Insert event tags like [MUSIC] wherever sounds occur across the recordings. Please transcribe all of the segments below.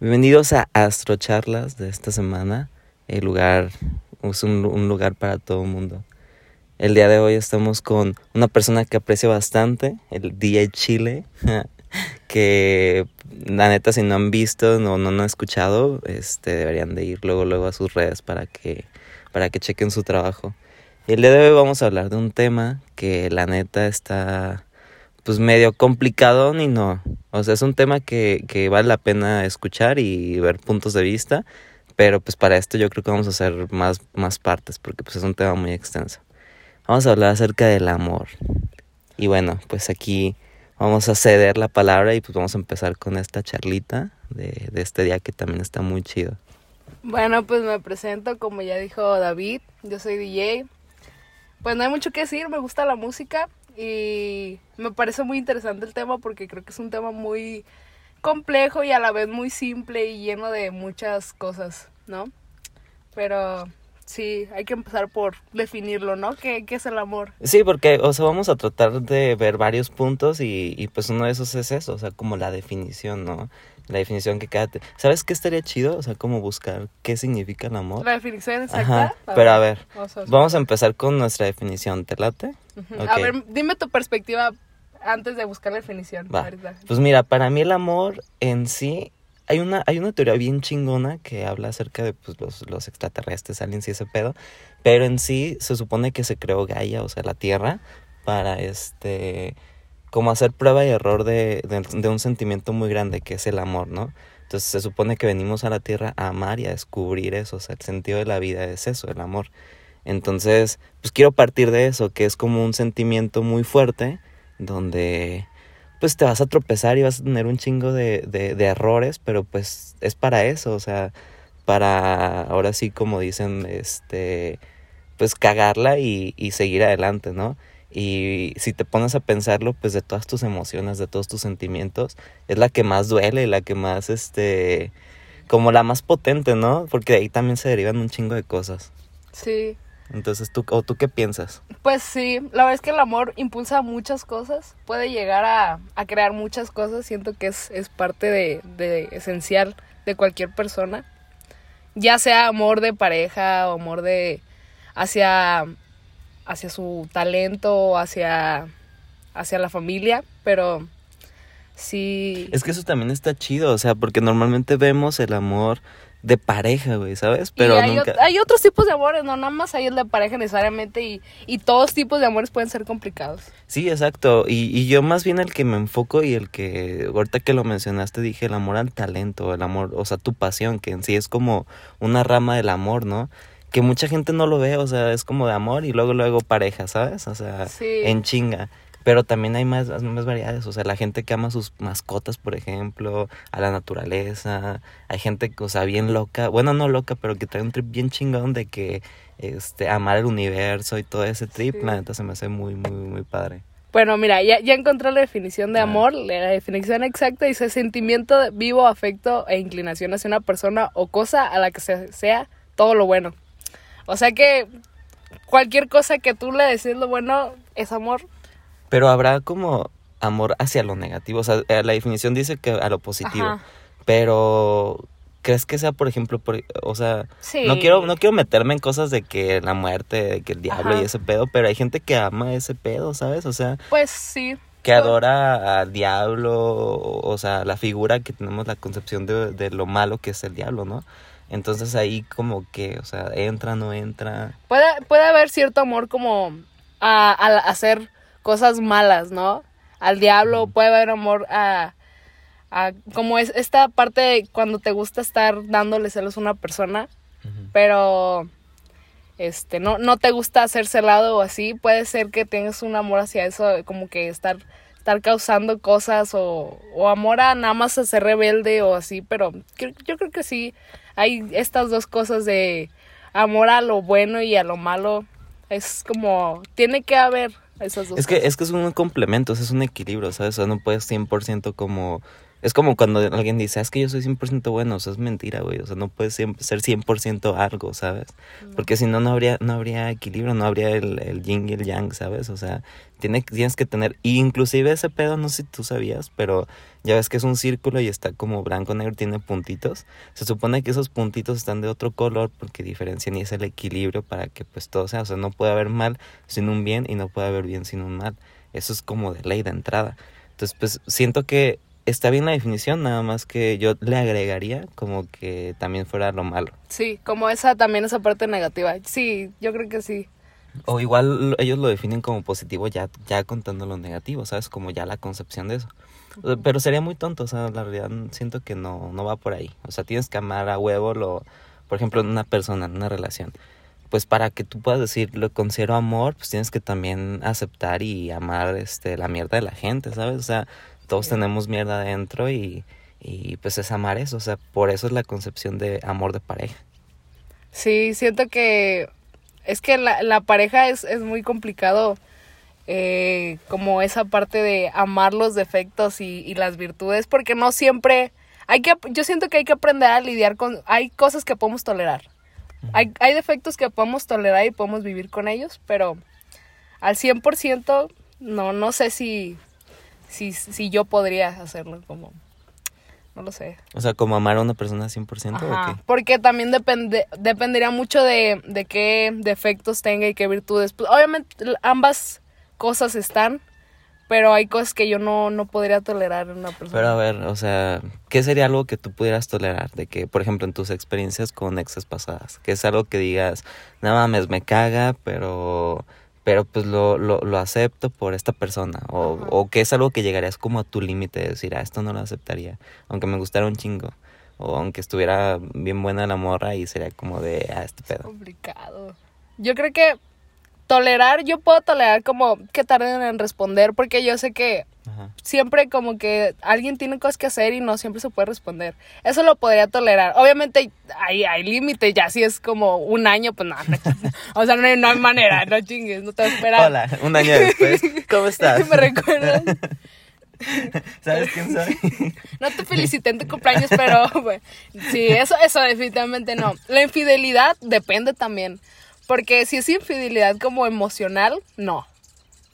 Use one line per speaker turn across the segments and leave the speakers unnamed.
Bienvenidos a Astrocharlas de esta semana. El lugar es un, lugar para todo el mundo. El día de hoy estamos con una persona que aprecio bastante, el DJ Chile, [LAUGHS] que la neta si no han visto o no, no, han escuchado, este, deberían de ir luego luego a sus redes para que, para que chequen su trabajo. El día de hoy vamos a hablar de un tema que la neta está pues medio complicado ni no. O sea, es un tema que, que vale la pena escuchar y ver puntos de vista, pero pues para esto yo creo que vamos a hacer más, más partes porque pues es un tema muy extenso. Vamos a hablar acerca del amor. Y bueno, pues aquí vamos a ceder la palabra y pues vamos a empezar con esta charlita de, de este día que también está muy chido.
Bueno, pues me presento, como ya dijo David, yo soy DJ. Pues no hay mucho que decir, me gusta la música y me parece muy interesante el tema porque creo que es un tema muy complejo y a la vez muy simple y lleno de muchas cosas, ¿no? Pero sí, hay que empezar por definirlo, ¿no? ¿Qué, qué es el amor?
Sí, porque, o sea, vamos a tratar de ver varios puntos y, y pues uno de esos es eso, o sea, como la definición, ¿no? La definición que cada... ¿Sabes qué estaría chido? O sea, como buscar qué significa el amor.
La definición exacta.
Ajá, pero a ver,
vamos a,
vamos a empezar con nuestra definición, ¿te late?
A ver, dime tu perspectiva antes de buscar la definición.
Va. Pues mira, para mí el amor en sí, hay una, hay una teoría bien chingona que habla acerca de pues, los, los extraterrestres, aliens y ese pedo, pero en sí se supone que se creó Gaia, o sea, la Tierra, para este, como hacer prueba y error de, de, de un sentimiento muy grande que es el amor, ¿no? Entonces se supone que venimos a la Tierra a amar y a descubrir eso, o sea, el sentido de la vida es eso, el amor. Entonces, pues quiero partir de eso, que es como un sentimiento muy fuerte, donde pues te vas a tropezar y vas a tener un chingo de, de, errores, pero pues es para eso, o sea, para ahora sí como dicen, este, pues cagarla y, y seguir adelante, ¿no? Y si te pones a pensarlo, pues de todas tus emociones, de todos tus sentimientos, es la que más duele, la que más, este, como la más potente, ¿no? Porque de ahí también se derivan un chingo de cosas.
Sí.
Entonces, ¿tú, o tú qué piensas?
Pues sí, la verdad es que el amor impulsa muchas cosas, puede llegar a, a crear muchas cosas, siento que es, es parte de, de esencial de cualquier persona, ya sea amor de pareja o amor de hacia, hacia su talento o hacia, hacia la familia, pero sí,
Es que eso también está chido, o sea, porque normalmente vemos el amor de pareja, güey, ¿sabes? Pero
y hay,
nunca...
hay otros tipos de amores, no nada más hay el de pareja necesariamente y, y todos tipos de amores pueden ser complicados.
Sí, exacto. Y, y yo más bien el que me enfoco y el que, ahorita que lo mencionaste, dije el amor al talento, el amor, o sea, tu pasión, que en sí es como una rama del amor, ¿no? Que mucha gente no lo ve, o sea, es como de amor y luego, luego pareja, ¿sabes? O sea,
Sí.
en chinga. Pero también hay más, más variedades, o sea, la gente que ama sus mascotas, por ejemplo, a la naturaleza, hay gente, o sea, bien loca, bueno, no loca, pero que trae un trip bien chingón de que, este, amar el universo y todo ese trip,
Sí.
la neta se me hace muy, muy, muy padre.
Bueno, mira, ya, ya encontré la definición de amor. La definición exacta dice sentimiento de vivo, afecto e inclinación hacia una persona o cosa a la que se, sea todo lo bueno. O sea que cualquier cosa que tú le decís lo bueno es amor.
Pero habrá como amor hacia lo negativo. O sea, eh, la definición dice que a lo positivo.
Ajá.
Pero, ¿crees que sea, por ejemplo, por, o sea,
Sí.
no quiero, no quiero meterme en cosas de que la muerte, de que el diablo
Ajá.
y ese pedo, pero hay gente que ama ese pedo, ¿sabes? O sea,
Pues sí.
que adora al diablo, o, sea, la figura que tenemos la concepción de, de lo malo que es el diablo, ¿no? Entonces ahí como que, o sea, entra, no entra.
Puede, puede haber cierto amor como a, a hacer cosas malas, ¿no? Al diablo, puede haber amor a, a como es esta parte de cuando te gusta estar dándole celos a una persona, pero este no, no te gusta hacer celado o así, puede ser que tengas un amor hacia eso, como que estar, estar causando cosas o, o amor a nada más a ser rebelde o así, pero yo, yo creo que sí, hay estas dos cosas de amor a lo bueno y a lo malo, es como, tiene que haber esas dos
Es que, es que es un complemento, o sea, es un equilibrio, ¿sabes? O sea, no puedes 100% como Es como cuando alguien dice, "Ah, es que yo soy 100% bueno, o sea, es mentira, güey. O sea, no puedes ser 100% algo, ¿sabes? Porque si no, no habría, no habría equilibrio, no habría el, el yin y el yang, ¿sabes? O sea, tiene, tienes que tener, y inclusive ese pedo, no sé si tú sabías, pero ya ves que es un círculo y está como blanco, negro, tiene puntitos. Se supone que esos puntitos están de otro color porque diferencian y es el equilibrio para que pues todo sea, o sea, no puede haber mal sin un bien y no puede haber bien sin un mal. Eso es como de ley de entrada. Entonces, pues siento que está bien la definición, nada más que yo le agregaría como que también fuera lo malo.
Sí, como esa también esa parte negativa. Sí, yo creo que sí.
O igual lo- ellos lo definen como positivo ya, ya contando lo negativo, ¿sabes? Como ya la concepción de eso. Pero sería muy tonto, o sea, la realidad siento que no, no va por ahí. O sea, tienes que amar a huevo lo, por ejemplo, en una persona, en una relación. Pues para que tú puedas decir lo considero amor, pues tienes que también aceptar y amar este la mierda de la gente, ¿sabes? O sea, todos
Sí.
tenemos mierda adentro y, y pues es amar eso, o sea, por eso es la concepción de amor de pareja.
Sí, siento que es que la, la pareja es, es muy complicado eh, como esa parte de amar los defectos y, y las virtudes porque no siempre hay que yo siento que hay que aprender a lidiar con hay cosas que podemos tolerar hay, hay defectos que podemos tolerar y podemos vivir con ellos pero al 100% no no sé si si, si yo podría hacerlo como no lo sé
O sea, como amar a una persona 100%
Ajá,
o qué?
Porque también depende, dependería mucho de, de qué defectos tenga y qué virtudes. Pues, obviamente ambas cosas están, pero hay cosas que yo no, no podría tolerar en una persona.
Pero a ver, o sea, ¿qué sería algo que tú pudieras tolerar? De que, por ejemplo, en tus experiencias con exes pasadas, que es algo que digas, no mames, me caga, pero, pero pues lo, lo, lo acepto por esta persona. O, o que es algo que llegarías como a tu límite de decir, ah, esto no lo aceptaría, aunque me gustara un chingo. O aunque estuviera bien buena la morra y sería como de, ah, este pedo.
complicado. Yo creo que tolerar, yo puedo tolerar como que tarden en responder, porque yo sé que
Ajá.
siempre como que alguien tiene cosas que hacer y no siempre se puede responder. Eso lo podría tolerar. Obviamente hay, hay límites, ya si es como un año, pues no, no, [LAUGHS] o sea, no hay, no hay manera, no chingues, no te esperar.
Hola, un año después, ¿cómo [LAUGHS] estás?
¿Me recuerdas? [LAUGHS]
¿Sabes quién soy?
No te felicité en tu cumpleaños, pero bueno, sí, eso, eso definitivamente no. La infidelidad depende también, porque si es infidelidad como emocional, no.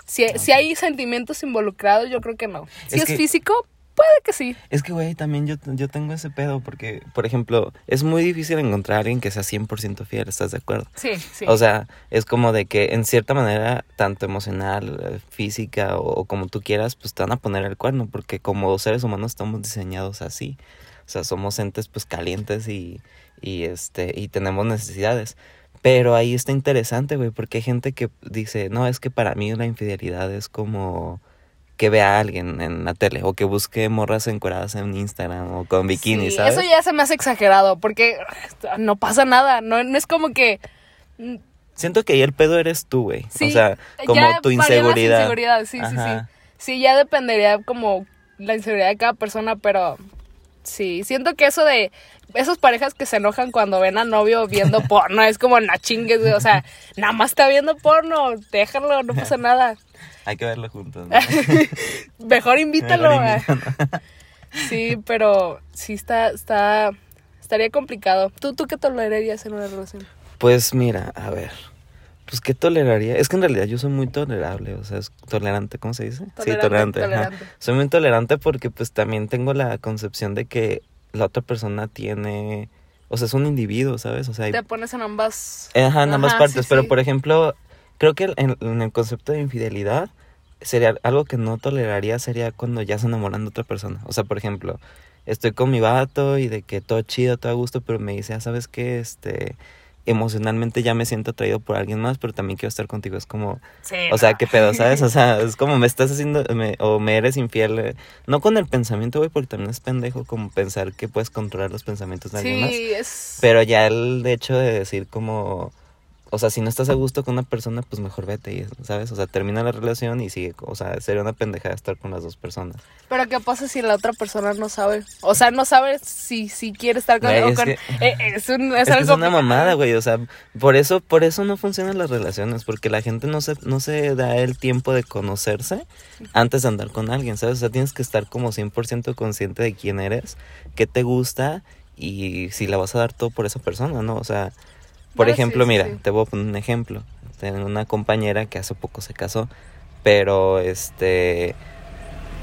Si, si hay sentimientos involucrados, yo creo que no. Si
Es
es,
que-
físico, puede que sí.
Es que, güey, también yo, yo tengo ese pedo porque, por ejemplo, es muy difícil encontrar a alguien que sea 100% fiel, ¿estás de acuerdo?
Sí, sí.
O sea, es como de que en cierta manera, tanto emocional, eh, física o, o como tú quieras, pues te van a poner el cuerno porque como seres humanos estamos diseñados así. O sea, somos entes pues calientes y, y, este, y tenemos necesidades. Pero ahí está interesante, güey, porque hay gente que dice, no, es que para mí la infidelidad es como que vea a alguien en la tele o que busque morras encueradas en Instagram o con bikini,
Sí,
¿sabes?
Eso ya se me hace exagerado, porque no pasa nada, no, no es como que... mm,
Siento que ahí el pedo eres tú, güey.
Sí,
o sea, como
ya
tu inseguridad.
sí, sí, sí. Sí, ya dependería como la inseguridad de cada persona, pero sí, siento que eso de esas parejas que se enojan cuando ven a novio viendo [LAUGHS] porno, es como na chingues, güey, o sea, nada más está viendo porno, déjalo, no pasa nada.
Hay que verlo juntos. ¿no? [LAUGHS]
Mejor invítalo.
Mejor
ah. Sí, pero sí está, está, estaría complicado. ¿Tú, tú qué tolerarías en una relación?
Pues mira, a ver. Pues qué toleraría. Es que en realidad yo soy muy tolerable, o sea, es tolerante, ¿cómo se dice? sí,
Tolerante,
tolerante. Soy muy tolerante porque pues también tengo la concepción de que la otra persona tiene, o sea, es un individuo, ¿sabes? O sea,
Te pones en ambas.
Ajá, en ambas
Ajá,
partes.
sí,
pero,
sí.
por ejemplo, creo que en, en el concepto de infidelidad, sería algo que no toleraría sería cuando ya se enamoran de otra persona. O sea, por ejemplo, estoy con mi vato y de que todo chido, todo a gusto, pero me dice, ah, ¿sabes qué? Este, emocionalmente ya me siento atraído por alguien más, pero también quiero estar contigo. Es como,
Sí,
o sea, qué pedo, [LAUGHS] ¿sabes? O sea, es como me estás haciendo, me- o me eres infiel. eh, No con el pensamiento, güey, porque también es pendejo como pensar que puedes controlar los pensamientos de alguien más.
Sí, es.
Pero ya el hecho de decir como, o sea, si no estás a gusto con una persona, pues mejor vete, ¿sabes? O sea, termina la relación y sigue, o sea, sería una pendejada estar con las dos personas.
Pero ¿qué pasa si la otra persona no sabe? O sea, no sabe si, si quiere estar con...
Güey, es
con-
que-
eh, es, un, es
Es, que
algo
es una mamada, güey, o sea, por eso, por eso no funcionan las relaciones, porque la gente no se, no se da el tiempo de conocerse antes de andar con alguien, ¿sabes? O sea, tienes que estar como 100% consciente de quién eres, qué te gusta y si la vas a dar todo por esa persona, ¿no? O sea, por
sí,
ejemplo,
sí,
mira,
sí.
te voy a poner un ejemplo. Tengo una compañera que hace poco se casó, pero este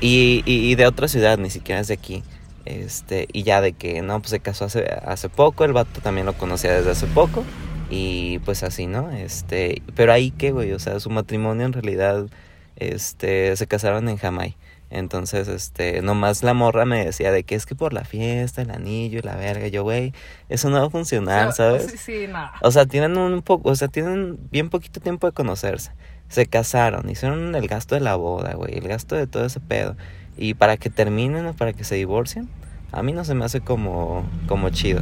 y, y, y de otra ciudad, ni siquiera es de aquí. Este, y ya de que no, pues se casó hace, hace poco, el vato también lo conocía desde hace poco. Y pues así, ¿no? Este, pero ahí qué, güey, o sea, su matrimonio en realidad, este, se casaron en Jamaica. Entonces, este, nomás la morra me decía de que es que por la fiesta, el anillo y la verga, yo, güey, eso no va a funcionar, ¿sabes?
Sí, sí, no.
O sea, tienen un poco, o sea, tienen bien poquito tiempo de conocerse. Se casaron, hicieron el gasto de la boda, güey, el gasto de todo ese pedo. Y para que terminen o para que se divorcien, a mí no se me hace como, como chido.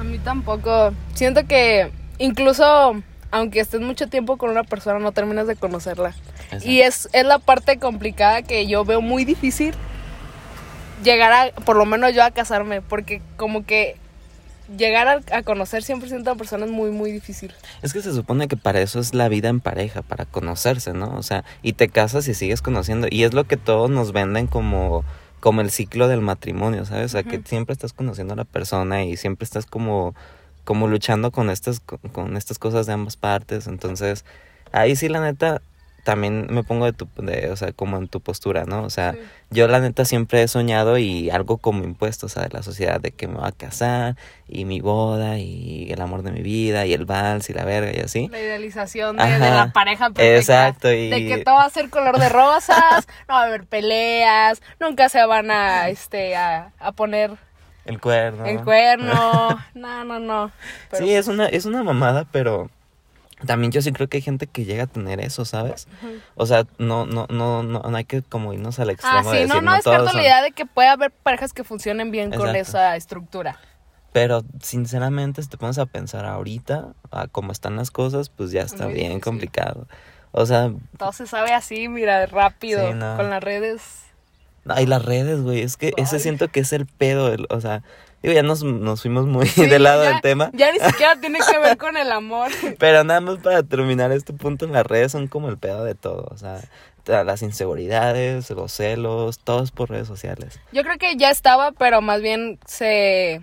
A mí tampoco. Siento que incluso aunque estés mucho tiempo con una persona, no terminas de conocerla. Y es, es la parte complicada que yo veo muy difícil llegar a, por lo menos yo, a casarme. Porque como que llegar a, a conocer 100% a una persona es muy, muy difícil.
Es que se supone que para eso es la vida en pareja, para conocerse, ¿no? O sea, y te casas y sigues conociendo. Y es lo que todos nos venden como, como el ciclo del matrimonio, ¿sabes? O sea, que siempre estás conociendo a la persona y siempre estás como, como luchando con estas, con, con estas cosas de ambas partes. Entonces, ahí sí, la neta, también me pongo de tu, de, o sea, como en tu postura, ¿no? O sea,
Sí.
yo la neta siempre he soñado y algo como impuesto, o sea, de la sociedad, de que me voy a casar y mi boda y el amor de mi vida y el vals y la verga y así.
La idealización de, la pareja perfecta.
Exacto, y-
De que todo va a ser color de rosas, [LAUGHS] no va a haber peleas, nunca se van a, este, a, a poner
El cuerno.
el cuerno. [LAUGHS] No, no, no. Pero-
Sí, es una, es una mamada, pero también yo sí creo que hay gente que llega a tener eso, ¿sabes? O sea, no, no, no, no, no hay que como irnos al
Ah,
extremo de
sí, no,
decir,
no descarto
todos
la
son".
idea de que puede haber parejas que funcionen bien con esa estructura.
Pero sinceramente, si te pones a pensar ahorita, a cómo están las cosas, pues ya está
muy
bien
difícil.
complicado. O sea,
Todo se sabe así, mira, rápido,
Sí, no.
con las redes.
hay las redes, güey, es que ese
Ay.
siento que es el pedo, el- o sea, digo, ya nos, nos fuimos muy
Sí, [LAUGHS]
del lado
ya-
del tema.
Ya ni siquiera tiene que ver [LAUGHS] con el amor.
Pero nada más para terminar este punto, las redes son como el pedo de todo. O sea, las inseguridades, los celos, todo es por redes sociales.
Yo creo que ya estaba, pero más bien se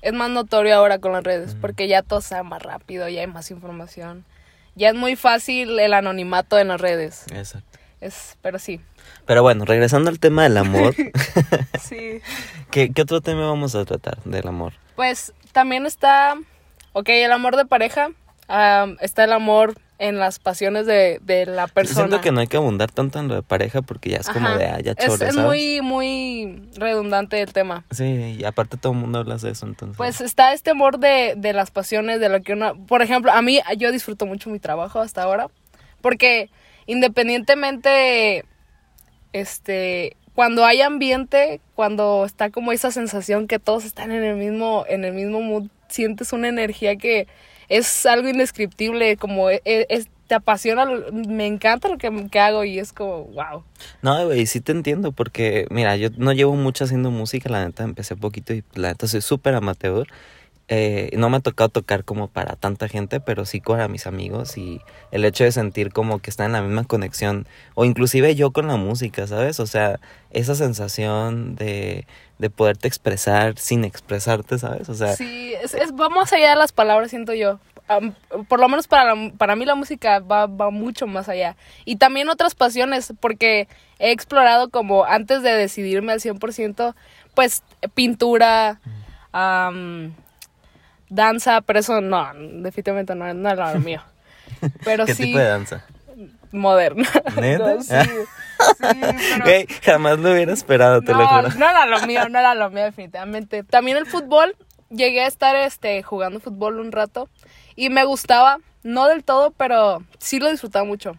es más notorio ahora con las redes, porque ya todo se más rápido, ya hay más información. Ya es muy fácil el anonimato en las redes.
Exacto.
Es, pero sí.
Pero bueno, regresando al tema del amor, [LAUGHS]
Sí. [LAUGHS]
¿qué, qué otro tema vamos a tratar del amor?
Pues también está, ok, el amor de pareja, está el amor en las pasiones de, de la persona.
Siento que no hay que abundar tanto en lo de pareja porque ya es como
Ajá.
de, ah, ya
es,
chole,
es
¿sabes?
muy, muy redundante el tema.
Sí, y aparte todo el mundo habla de eso, entonces.
Pues está este amor de, de las pasiones, de lo que uno... Por ejemplo, a mí, yo disfruto mucho mi trabajo hasta ahora, porque independientemente, este, cuando hay ambiente, cuando está como esa sensación que todos están en el mismo, en el mismo mood, sientes una energía que es algo indescriptible, como e- e- es- te apasiona, me encanta lo que, que hago y es como, wow.
No, güey, sí te entiendo porque, mira, yo no llevo mucho haciendo música, la neta, empecé poquito y la neta soy súper amateur. Eh, no me ha tocado tocar como para tanta gente, pero sí para mis amigos y el hecho de sentir como que están en la misma conexión o inclusive yo con la música, ¿sabes? O sea, esa sensación de, de poderte expresar sin expresarte, ¿sabes? O sea,
Sí, es, es, va más allá de las palabras, siento yo. Por lo menos para, la- para mí la música va, va mucho más allá. Y también otras pasiones, porque he explorado como antes de decidirme al 100%, pues pintura, am, danza, pero eso no, definitivamente no, no era lo mío. [LAUGHS] Pero
¿qué
sí,
tipo de danza?
moderna.
¿Neta? [LAUGHS]
No, sí, sí, [LAUGHS] pero-
Güey, jamás lo hubiera esperado, te lo
no,
juro.
no era lo mío, no era lo mío definitivamente. También el fútbol, llegué a estar este jugando fútbol un rato y me gustaba, no del todo, pero sí lo disfrutaba mucho.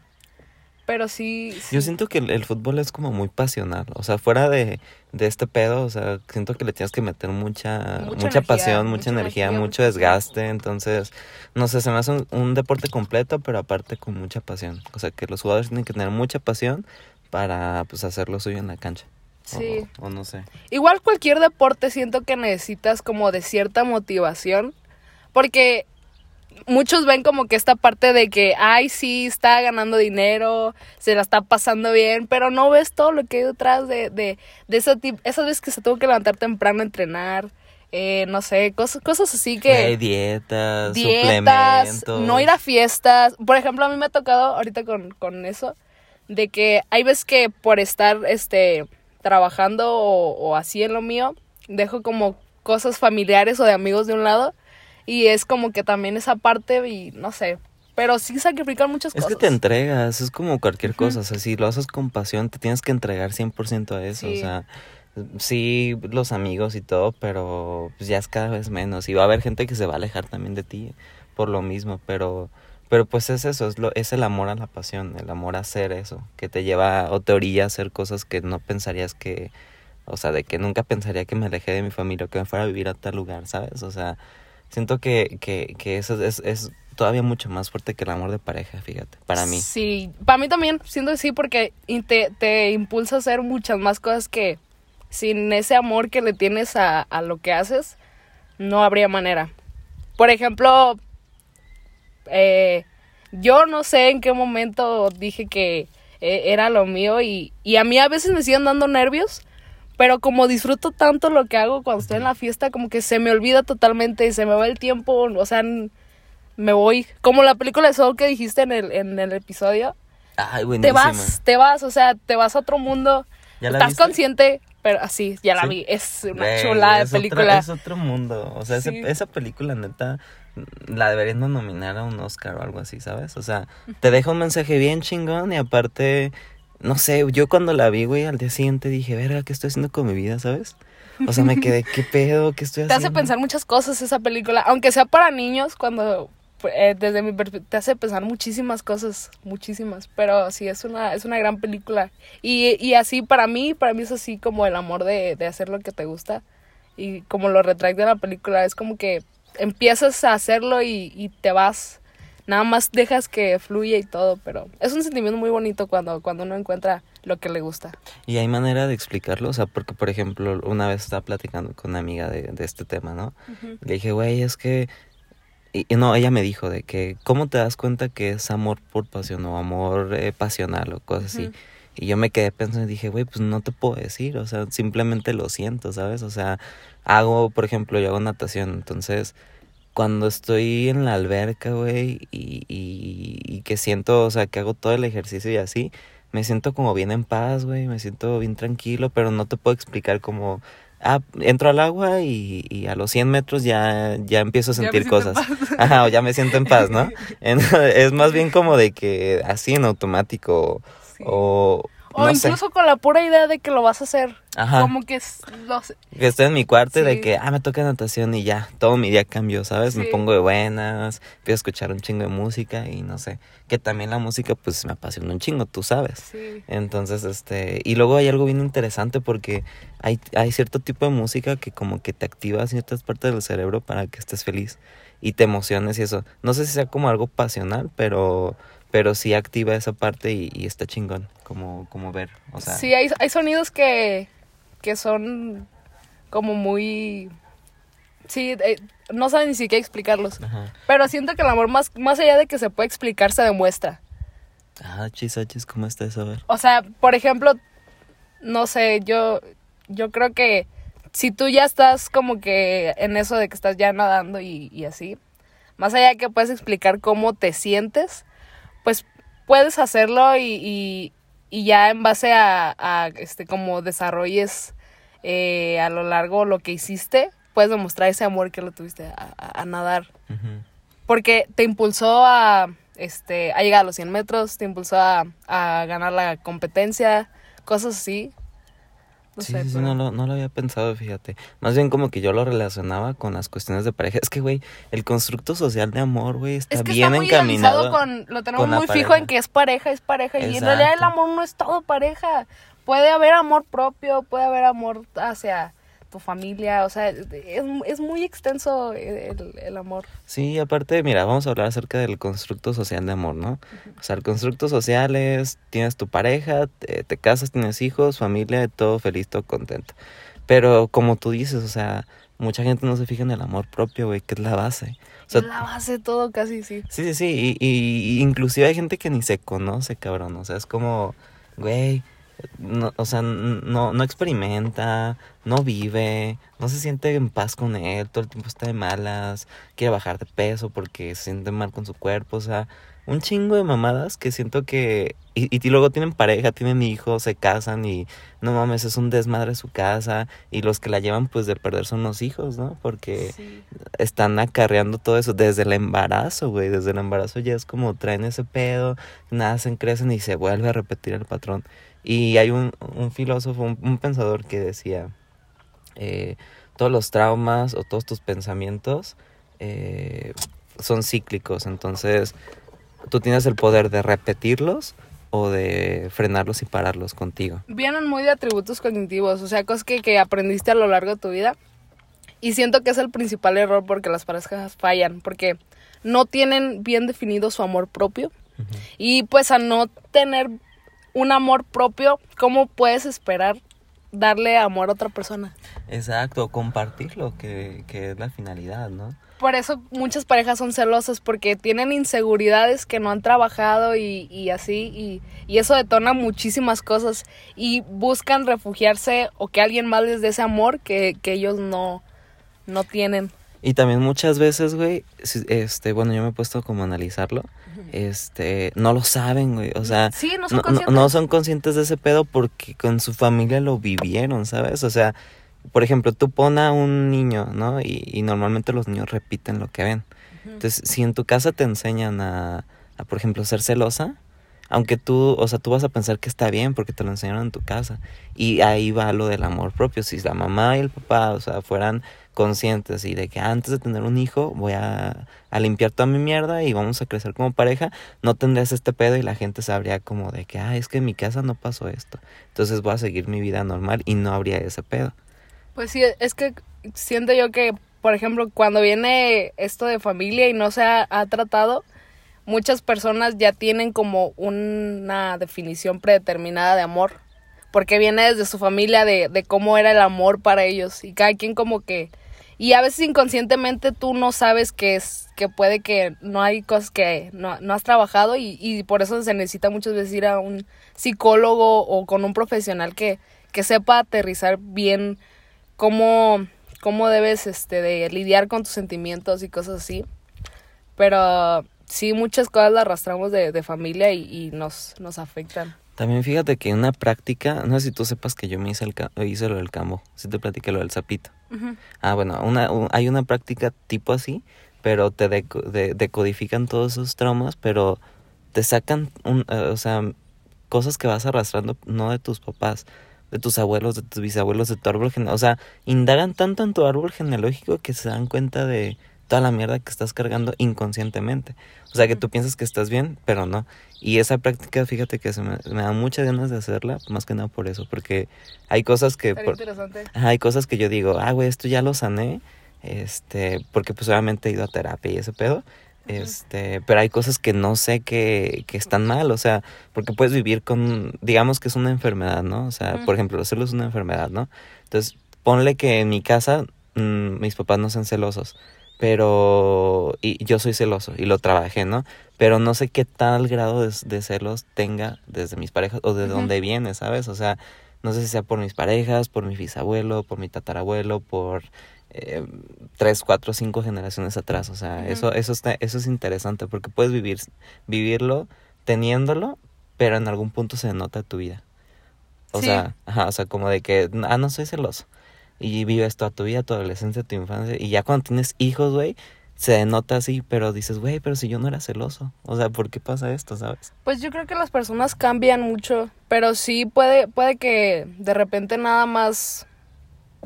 Pero sí, sí.
Yo siento que el, el fútbol es como muy pasional. O sea, fuera de, de este pedo, o sea, siento que le tienes que meter mucha,
Mucha
mucha,
energía,
pasión, mucha,
mucha
energía,
energía,
mucho desgaste. Entonces, no sé, se me hace un, un deporte completo, pero aparte con mucha pasión. O sea, que los jugadores tienen que tener mucha pasión para pues hacer lo suyo en la cancha. O-
Sí.
O, no sé.
Igual cualquier deporte siento que necesitas como de cierta motivación, porque muchos ven como que esta parte de que, ay, sí, está ganando dinero, se la está pasando bien, pero no ves todo lo que hay detrás de, de, de ese tipo, esas veces que se tuvo que levantar temprano a entrenar, eh, no sé, cosas, cosas así que...
Hay dietas,
dietas,
suplementos.
no ir a fiestas. Por ejemplo, a mí me ha tocado ahorita con, con eso, de que hay veces que por estar este trabajando o, o así en lo mío, dejo como cosas familiares o de amigos de un lado y es como que también esa parte y no sé, pero sí sacrificar muchas
Es
cosas.
que te entregas, es como cualquier cosa, o sea, si lo haces con pasión, te tienes que entregar 100% a eso,
Sí.
o sea, sí, los amigos y todo, pero pues ya es cada vez menos, y va a haber gente que se va a alejar también de ti por lo mismo, pero, pero pues es eso, es, lo, es el amor a la pasión, el amor a hacer eso, que te lleva o te orilla a hacer cosas que no pensarías que, o sea, de que nunca pensaría que me alejé de mi familia o que me fuera a vivir a tal lugar, ¿sabes? O sea, siento que, que, que eso es, es todavía mucho más fuerte que el amor de pareja, fíjate, para mí.
Sí, para mí también siento que sí porque te, te impulsa a hacer muchas más cosas que sin ese amor que le tienes a, a lo que haces, no habría manera. Por ejemplo, eh, yo no sé en qué momento dije que eh, era lo mío y, y a mí a veces me siguen dando nervios, pero como disfruto tanto lo que hago cuando estoy en la fiesta, como que se me olvida totalmente y se me va el tiempo, o sea, me voy. Como la película de Soul que dijiste en el, en el episodio,
Ay,
te vas, te vas, o sea, te vas a otro mundo,
¿Ya la
estás
viste?
consciente, pero así, ya la
Sí.
vi, es una
Güey,
chulada
es
de
otro-
película.
es otro mundo. O sea,
Sí.
esa película, neta, la deberían de nominar a un Oscar o algo así, ¿sabes? O sea, te deja un mensaje bien chingón y aparte, no sé, yo cuando la vi, güey, al día siguiente dije, verga, ¿qué estoy haciendo con mi vida, ¿sabes? O sea, me [LAUGHS] quedé, ¿qué pedo? ¿Qué estoy
te
haciendo?
hace pensar muchas cosas esa película, aunque sea para niños, cuando eh, desde mi perspectiva te hace pensar muchísimas cosas, muchísimas, pero sí es una es una gran película y, y así para mí, para mí es así como el amor de, de hacer lo que te gusta y como lo retracta en la película, es como que empiezas a hacerlo y, y te vas, nada más dejas que fluya y todo, pero es un sentimiento muy bonito cuando, cuando uno encuentra lo que le gusta.
Y hay manera de explicarlo, o sea, porque, por ejemplo, una vez estaba platicando con una amiga de, de este tema, ¿no? Le dije, güey, es que... Y, no, ella me dijo de que, ¿cómo te das cuenta que es amor por pasión o amor eh, pasional o cosas así? Y yo me quedé pensando y dije, güey, pues no te puedo decir, o sea, simplemente lo siento, ¿sabes? O sea, hago, por ejemplo, yo hago natación, entonces cuando estoy en la alberca, güey, y, y, y que siento, o sea, que hago todo el ejercicio y así, me siento como bien en paz, güey, me siento bien tranquilo, pero no te puedo explicar como, ah, entro al agua y, y a los 100 metros ya, ya empiezo a sentir cosas. [LAUGHS] Ajá, o ya me siento en paz, ¿no? [LAUGHS] Es más bien como de que así en automático
Sí.
o...
O
no sé.
incluso con la pura idea de que lo vas a hacer.
Ajá.
Como que es- lo sé.
Que estoy en mi cuarto y de que, ah, me toca natación y ya, todo mi día cambió, ¿sabes? Me pongo de buenas, empiezo a escuchar un chingo de música y no sé. Que también la música, pues, me apasiona un chingo, tú sabes.
Sí.
Entonces, este, y luego hay algo bien interesante porque hay, hay cierto tipo de música que como que te activa ciertas partes del cerebro para que estés feliz y te emociones y eso. No sé si sea como algo pasional, pero, pero sí activa esa parte y, y está chingón, como, como ver, o sea.
sí, hay, hay sonidos que, que son como muy... Sí, eh, no saben ni siquiera explicarlos.
Ajá.
Pero siento que el amor, más, más allá de que se puede explicar, se demuestra.
Ah, chisachis, ¿cómo está eso? A ver.
O sea, por ejemplo, no sé, yo, yo creo que si tú ya estás como que en eso de que estás ya nadando y, y así, más allá de que puedes explicar cómo te sientes, puedes hacerlo y, y, y ya en base a, a este como desarrolles eh, a lo largo lo que hiciste, puedes demostrar ese amor que lo tuviste a, a- a nadar porque te impulsó a este a llegar a los 100 metros, te impulsó a, a ganar la competencia, cosas así. No
Sí,
sé,
sí,
pero-
no lo, no lo había pensado, fíjate. Más bien como que yo lo relacionaba con las cuestiones de pareja. Es que, güey, el constructo social de amor, güey, está
Es que
bien
está muy
encaminado.
con, lo tenemos
con
muy fijo
pareja.
en que es pareja, es pareja. Y en realidad el amor no es todo pareja. Puede haber amor propio, puede haber amor hacia tu familia, o sea, es, es muy extenso el, el amor.
Sí, aparte, mira, vamos a hablar acerca del constructo social de amor, ¿no? O sea, el constructo social es, tienes tu pareja, te, te casas, tienes hijos, familia, todo feliz, todo contento. Pero como tú dices, o sea, mucha gente no se fija en el amor propio, güey, que es la base. O sea,
la base de todo casi, sí.
Sí, sí, sí, y, y- y inclusive hay gente que ni se conoce, cabrón, o sea, es como, güey, no, o sea, no, no experimenta, no vive, no se siente en paz con él, todo el tiempo está de malas, quiere bajar de peso porque se siente mal con su cuerpo, o sea, un chingo de mamadas que siento que, y, y luego tienen pareja, tienen hijos, se casan y no mames, es un desmadre su casa, y los que la llevan pues de perder son los hijos, ¿no? Porque
Sí.
están acarreando todo eso desde el embarazo, güey. Desde el embarazo ya es como traen ese pedo, nacen, crecen y se vuelve a repetir el patrón. Y hay un, un filósofo, un, un pensador que decía, eh, todos los traumas o todos tus pensamientos eh, son cíclicos, entonces tú tienes el poder de repetirlos o de frenarlos y pararlos contigo.
Vienen muy de atributos cognitivos, o sea, cosas que, que aprendiste a lo largo de tu vida. Y siento que es el principal error porque las parejas fallan, porque no tienen bien definido su amor propio. Y pues a no tener un amor propio, ¿cómo puedes esperar darle amor a otra persona?
Exacto, compartirlo, que, que es la finalidad, ¿no?
Por eso muchas parejas son celosas, porque tienen inseguridades que no han trabajado y, y así, y, y eso detona muchísimas cosas. Y buscan refugiarse o que alguien más les dé ese amor que, que ellos no, no tienen.
Y también muchas veces, güey, este, bueno, yo me he puesto como a analizarlo, este, no lo saben, güey, o sea,
Sí, no son
no, no-
conscientes.
no son conscientes de ese pedo porque con su familia lo vivieron, ¿sabes? O sea, por ejemplo, tú pon a un niño, ¿no? Y, y normalmente los niños repiten lo que ven. Entonces, si en tu casa te enseñan a, a, por ejemplo, ser celosa, aunque tú, o sea, tú vas a pensar que está bien porque te lo enseñaron en tu casa. Y ahí va lo del amor propio. Si la mamá y el papá, o sea, fueran conscientes y de que antes de tener un hijo voy a, a limpiar toda mi mierda y vamos a crecer como pareja, no tendrías este pedo y la gente sabría como de que, ah, es que en mi casa no pasó esto. Entonces voy a seguir mi vida normal y no habría ese pedo.
Pues sí, es que siento yo que, por ejemplo, cuando viene esto de familia y no se ha, ha tratado, muchas personas ya tienen como una definición predeterminada de amor, porque viene desde su familia de, de cómo era el amor para ellos y cada quien como que... Y a veces inconscientemente tú no sabes que es que puede que no hay cosas que no, no has trabajado y, y por eso se necesita muchas veces ir a un psicólogo o con un profesional que, que sepa aterrizar bien cómo, cómo debes este, de lidiar con tus sentimientos y cosas así. Pero sí, muchas cosas las arrastramos de, de familia y, y nos, nos afectan.
También fíjate que una práctica, no sé si tú sepas que yo me hice, el, hice lo del cambo, si te platiqué lo del sapito. Ah, bueno, una, un- hay una práctica tipo así, pero te deco- de- decodifican todos esos traumas, pero te sacan, un, eh, o sea, cosas que vas arrastrando no de tus papás, de tus abuelos, de tus bisabuelos, de tu árbol genealógico. O sea, indagan tanto en tu árbol genealógico que se dan cuenta de toda la mierda que estás cargando inconscientemente. O sea, que tú piensas que estás bien, pero no. Y esa práctica, fíjate que se me, me da muchas ganas de hacerla, más que nada por eso, porque hay cosas que... Por-
interesante.
Hay cosas que yo digo, ah, güey, esto ya lo sané, este, porque pues obviamente he ido a terapia y ese pedo, este, pero hay cosas que no sé que, que están mal, o sea, porque puedes vivir con, digamos que es una enfermedad, ¿no? O sea, por ejemplo, los celos es una enfermedad, ¿no? Entonces, ponle que en mi casa mm, mis papás no sean celosos, pero, y yo soy celoso y lo trabajé, ¿no? Pero no sé qué tal grado de, de celos tenga desde mis parejas o de
Ujú.
dónde viene, ¿sabes? O sea, no sé si sea por mis parejas, por mi bisabuelo, por mi tatarabuelo, por eh, tres, cuatro, cinco generaciones atrás. O sea, eso, eso está, eso es interesante porque puedes vivir, vivirlo teniéndolo, pero en algún punto se nota tu vida. O
Sí.
sea, ajá, o sea, como de que, ah, no soy celoso. Y vives toda tu vida, tu adolescencia, tu infancia. Y ya cuando tienes hijos, güey, se denota así, pero dices, güey, pero si yo no era celoso. O sea, ¿por qué pasa esto, sabes?
Pues yo creo que las personas cambian mucho, pero sí puede, puede que de repente nada más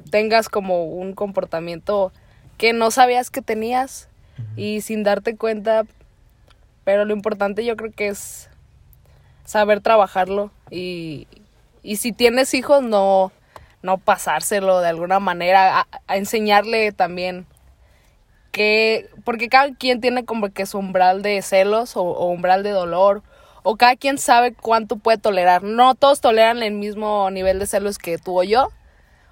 tengas como un comportamiento que no sabías que tenías y sin darte cuenta, pero lo importante yo creo que es saber trabajarlo y, y si tienes hijos no, no pasárselo de alguna manera, a, enseñarle también que, porque cada quien tiene como que su umbral de celos o, o umbral de dolor o cada quien sabe cuánto puede tolerar. No todos toleran el mismo nivel de celos que tú o yo,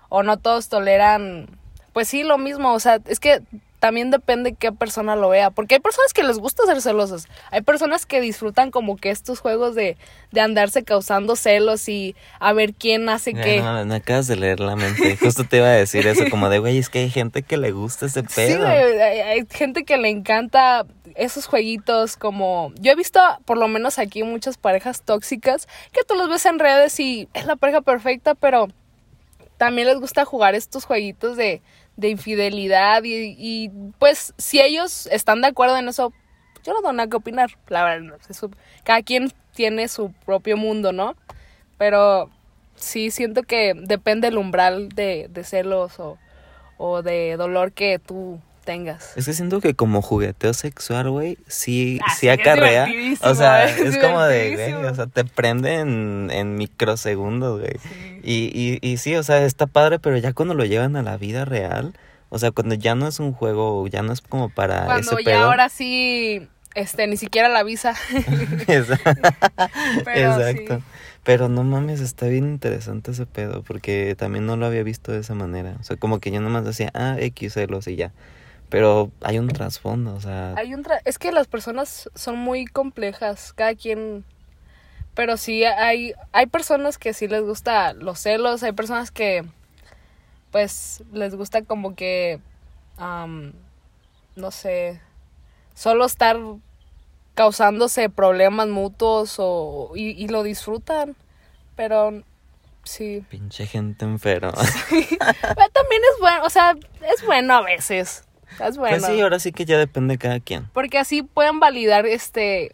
o no todos toleran, pues sí, lo mismo, o sea, es que también depende qué persona lo vea, porque hay personas que les gusta ser celosas, hay personas que disfrutan como que estos juegos de, de andarse causando celos y a ver quién hace qué.
no, me acabas de leer la mente. Justo te iba a decir eso, como de, güey, es que hay gente que le gusta ese
Sí,
pedo.
güey, hay, hay gente que le encanta esos jueguitos como... Yo he visto, por lo menos aquí, muchas parejas tóxicas que tú los ves en redes y es la pareja perfecta, pero también les gusta jugar estos jueguitos de, de infidelidad y, pues si ellos están de acuerdo en eso, yo no tengo nada que opinar, la verdad. cada quien tiene su propio mundo, ¿no? Pero sí siento que depende el umbral de, de celos o, o de dolor que tú tengas.
Es que siento que como jugueteo sexual, güey, sí,
Ah,
sí acarrea. O sea,
es
es como de, güey, o sea, te prende en, en microsegundos, güey. Y, y, y sí, o sea, está padre, pero ya cuando lo llevan a la vida real, o sea, cuando ya no es un juego, ya no es como para
Cuando
ese
ya
pedo.
ahora sí, este, ni siquiera la visa. [LAUGHS] [LAUGHS] Pero
Exacto.
sí.
Pero no mames, está bien interesante ese pedo, porque también no lo había visto de esa manera. O sea, como que yo nomás decía, ah, X celos y ya. Pero hay un trasfondo, o sea,
Hay un tra- es que las personas son muy complejas, cada quien pero sí hay hay personas que sí les gusta los celos, hay personas que pues les gusta como que no sé, solo estar causándose problemas mutuos o y, y lo disfrutan, pero sí.
pinche gente enferma.
Pero también es bueno, o sea, es bueno a veces. Bueno.
Pues sí, ahora sí que ya depende de cada quien.
Porque así pueden validar este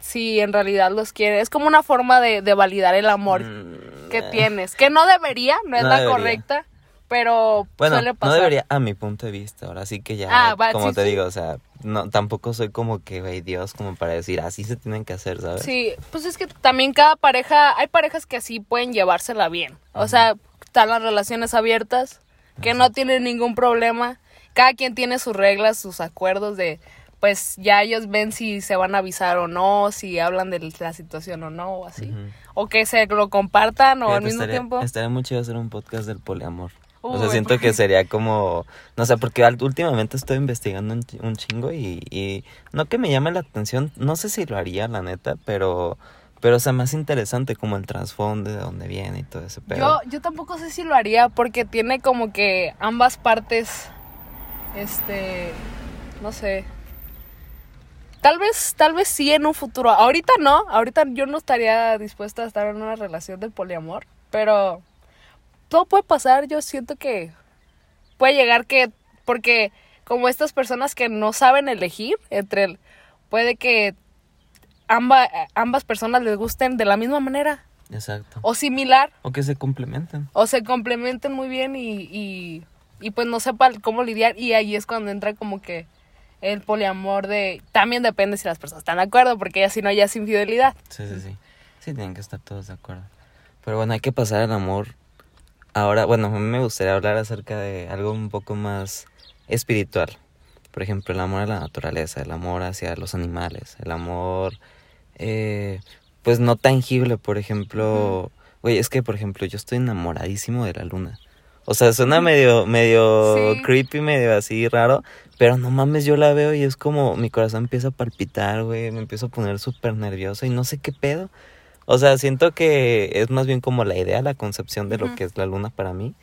si en realidad los quieren. Es como una forma de, de validar el amor
Mm,
que
eh.
tienes. Que no debería, no es
No
la
debería.
correcta, pero
Bueno,
suele
no
pasar.
debería a mi punto de vista, ahora sí que ya,
Ah, va,
como
sí,
te
sí.
digo, o sea, no, tampoco soy como que, güey, Dios, como para decir, así se tienen que hacer, ¿sabes?
Sí, pues es que también cada pareja, hay parejas que así pueden llevársela bien. O sea, están las relaciones abiertas, que no tienen ningún problema. Cada quien tiene sus reglas, sus acuerdos de, pues ya ellos ven si se van a avisar o no, si hablan de la situación o no, o así. O que se lo compartan o al mismo
estaría,
tiempo.
Estaría muy chido hacer un podcast del poliamor. o sea, siento que sería como, no sé, porque últimamente estoy investigando un chingo y, y no que me llame la atención, no sé si lo haría, la neta, pero, pero o sea, más interesante como el trasfondo de dónde viene y todo ese pedo.
Yo, yo tampoco sé si lo haría porque tiene como que ambas partes, este, no sé. Tal vez, tal vez sí en un futuro. Ahorita no, ahorita yo no estaría dispuesta a estar en una relación de poliamor, pero todo puede pasar. Yo siento que puede llegar que, porque como estas personas que no saben elegir entre el, puede que amba- ambas personas les gusten de la misma manera
Exacto.
o similar
O que se complementen.
o se complementen muy bien y, y, y pues no sepa cómo lidiar y ahí es cuando entra como que el poliamor de también depende si las personas están de acuerdo porque ya si no ya es infidelidad
Sí, sí, sí. Sí, tienen que estar todos de acuerdo. Pero bueno, hay que pasar al amor. Ahora, bueno, a mí me gustaría hablar acerca de algo un poco más espiritual. Por ejemplo, el amor a la naturaleza, el amor hacia los animales, el amor, eh, pues no tangible, por ejemplo. Güey, es que, por ejemplo, yo estoy enamoradísimo de la luna. O sea, suena medio, medio
Sí.
creepy, medio así raro, pero no mames, yo la veo y es como mi corazón empieza a palpitar, güey, me empiezo a poner súper nervioso y no sé qué pedo. O sea, siento que es más bien como la idea, la concepción de lo que es la luna para mí,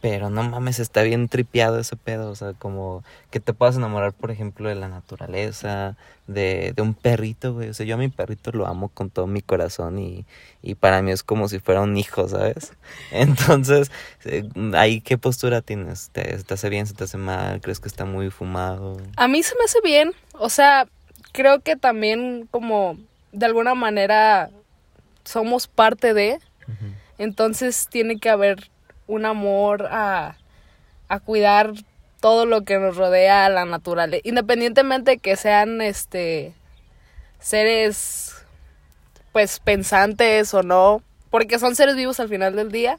Pero no mames, está bien tripeado ese pedo. O sea, como que te puedas enamorar, por ejemplo, de la naturaleza, de, de un perrito, güey. O sea, yo a mi perrito lo amo con todo mi corazón y, y para mí es como si fuera un hijo, ¿sabes? [LAUGHS] Entonces, eh, ¿ahí qué postura tienes? ¿Te, ¿Te hace bien, se te hace mal? ¿Crees que está muy fumado?
A mí se me hace bien. O sea, creo que también como de alguna manera somos parte de. Entonces tiene que haber un amor a, a cuidar todo lo que nos rodea a la naturaleza, independientemente de que sean este seres pues pensantes o no, porque son seres vivos al final del día.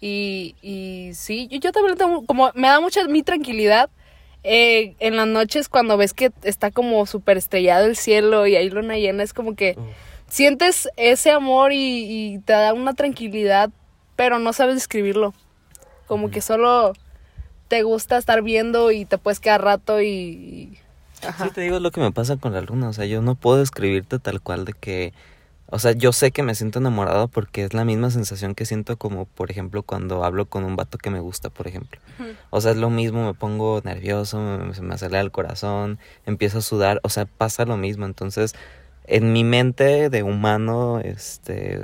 Y, y sí, yo, yo también tengo, como me da mucha mi tranquilidad eh, en las noches cuando ves que está como súper estrellado el cielo y hay luna llena, es como que sientes ese amor y, y te da una tranquilidad pero no sabes describirlo. Como que solo te gusta estar viendo y te puedes quedar rato y... Ajá.
Sí, te digo es lo que me pasa con la luna. O sea, yo no puedo describirte tal cual de que. O sea, yo sé que me siento enamorado porque es la misma sensación que siento como, por ejemplo, cuando hablo con un vato que me gusta, por ejemplo. O sea, es lo mismo, me pongo nervioso, me, se me acelera el corazón, empiezo a sudar, o sea, pasa lo mismo. Entonces, en mi mente de humano, este,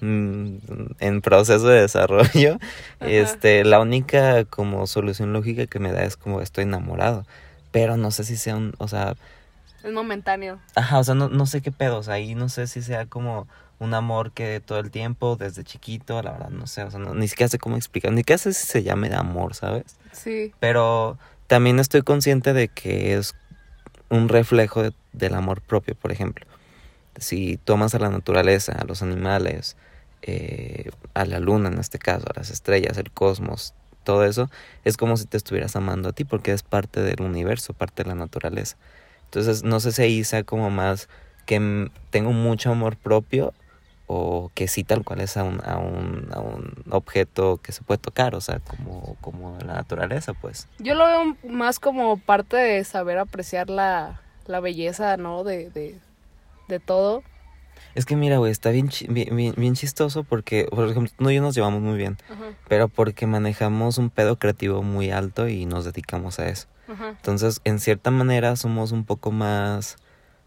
mm, en proceso de desarrollo,
Ajá.
este, la única como solución lógica que me da es como estoy enamorado. Pero no sé si sea un, o sea,
Es momentáneo.
Ajá, o sea, no, no sé qué pedos, ahí no sé si sea como un amor que todo el tiempo, desde chiquito, la verdad, no sé, o sea, no- ni siquiera sé cómo explicar, ni siquiera sé si se llame de amor, ¿sabes?
Sí.
Pero también estoy consciente de que es un reflejo de- del amor propio, por ejemplo. Si tomas a la naturaleza, a los animales, eh, a la luna en este caso, a las estrellas, el cosmos, todo eso, es como si te estuvieras amando a ti porque es parte del universo, parte de la naturaleza. Entonces, no sé si ahí sea como más que tengo mucho amor propio o que sí tal cual es a un, a un, a un objeto que se puede tocar, o sea, como, como la naturaleza, pues.
Yo lo veo más como parte de saber apreciar la, la belleza, ¿no? De, de, de todo.
Es que mira, güey, está bien, chi- bien, bien, bien chistoso porque, por ejemplo, tú y yo nos llevamos muy bien,
Ajá,
pero porque manejamos un pedo creativo muy alto y nos dedicamos a eso.
ajá.
Entonces, en cierta manera somos un poco más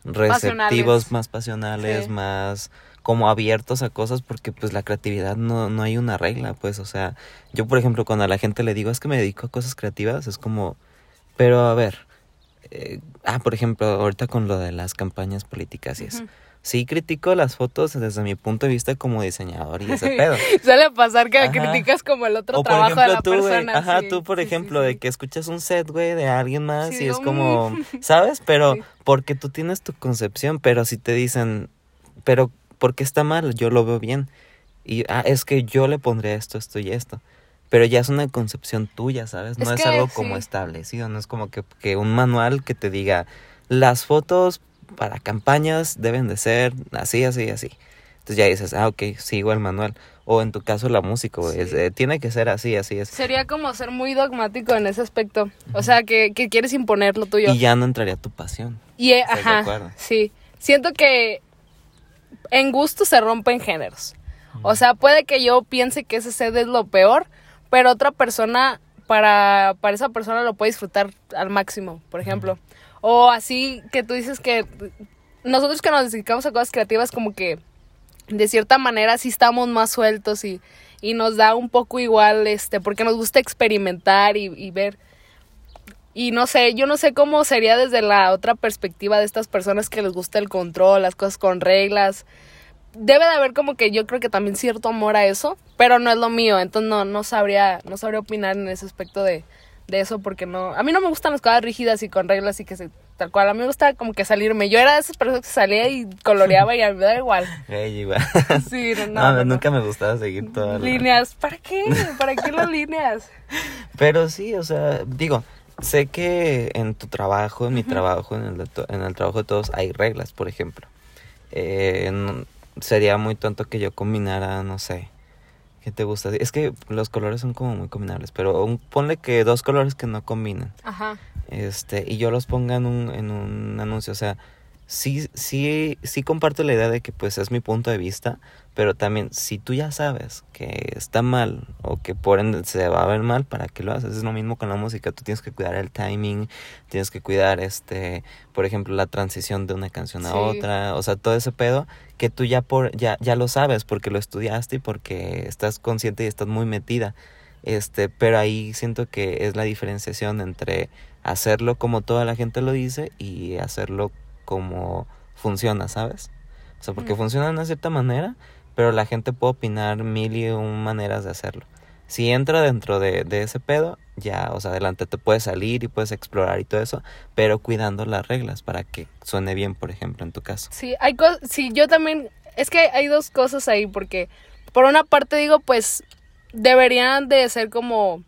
receptivos,
Pasionales.
más pasionales,
Sí.
más como abiertos a cosas porque pues la creatividad no, no hay una regla, pues, o sea, yo por ejemplo cuando a la gente le digo es que me dedico a cosas creativas, es como, pero a ver, eh, ah, por ejemplo, ahorita con lo de las campañas políticas y eso. Sí critico las fotos desde mi punto de vista como diseñador y ese [LAUGHS] pedo.
Suele pasar que
Ajá.
criticas como el otro
O
trabajo de
ejemplo
la
tú,
persona.
ajá,
sí,
tú por
sí,
ejemplo,
sí.
de que escuchas un set, güey, de alguien más y es como. [LAUGHS] ¿sabes? Pero porque tú tienes tu concepción, pero si te dicen, pero ¿por qué está mal? Yo lo veo bien. Y ah, es que yo le pondría esto, esto y esto. Pero ya es una concepción tuya, ¿sabes? No
Es
es,
que
algo como
sí.
establecido, no es como que, que un manual que te diga, las fotos para campañas deben de ser así, así, así. Entonces ya dices, ah, ok, sigo el manual. O en tu caso la música, es,
Sí.
eh, tiene que ser así, así es.
Sería como ser muy dogmático en ese aspecto. O sea, que, que quieres imponer lo tuyo.
Y ya no entraría tu pasión.
Y, eh,
¿Estás de
ajá, sí. Siento que en gusto se rompen géneros. O sea, puede que yo piense que ese set es lo peor, pero otra persona, para, para esa persona lo puede disfrutar al máximo, por ejemplo. O así que tú dices que nosotros que nos dedicamos a cosas creativas como que de cierta manera sí estamos más sueltos y, y nos da un poco igual, este, porque nos gusta experimentar y, y ver. Y no sé, yo no sé cómo sería desde la otra perspectiva de estas personas que les gusta el control, las cosas con reglas. Debe de haber como que yo creo que también cierto amor a eso, pero no es lo mío, entonces no, no sabría, no sabría opinar en ese aspecto de, de eso porque no, a mí no me gustan las cosas rígidas y con reglas y que se, tal cual, a mí me gusta como que salirme. Yo era de esas personas que salía y coloreaba y a mí me da igual. [LAUGHS]
Ey, igual. [LAUGHS]
Sí, no,
No, nunca me gustaba seguir todas las...
Líneas, ¿para qué? ¿Para qué las líneas? [LAUGHS]
Pero sí, o sea, digo, sé que en tu trabajo, en mi trabajo, en el, en el trabajo de todos hay reglas, por ejemplo. Eh, sería muy tonto que yo combinara, no sé, ¿qué te gusta? Es que los colores son como muy combinables, pero un- ponle que dos colores que no combinan.
Ajá.
este y yo los ponga en un, en un anuncio o sea sí, sí, sí comparto la idea de que pues es mi punto de vista, pero también si tú ya sabes que está mal o que por ende se va a ver mal, ¿para qué lo haces? Es lo mismo con la música, tú tienes que cuidar el timing, tienes que cuidar este, por ejemplo, la transición de una canción a
Sí.
otra, o sea, todo ese pedo que tú ya por ya ya lo sabes porque lo estudiaste y porque estás consciente y estás muy metida. Este, pero ahí siento que es la diferenciación entre hacerlo como toda la gente lo dice y hacerlo como funciona, ¿sabes? O sea, porque
Mm.
funciona de una cierta manera, pero la gente puede opinar mil y un maneras de hacerlo. Si entra dentro de, de ese pedo, ya, o sea, adelante te puedes salir y puedes explorar y todo eso, pero cuidando las reglas para que suene bien, por ejemplo, en tu caso.
Sí, hay cosas, sí, yo también, es que hay dos cosas ahí, porque por una parte digo, pues deberían de ser como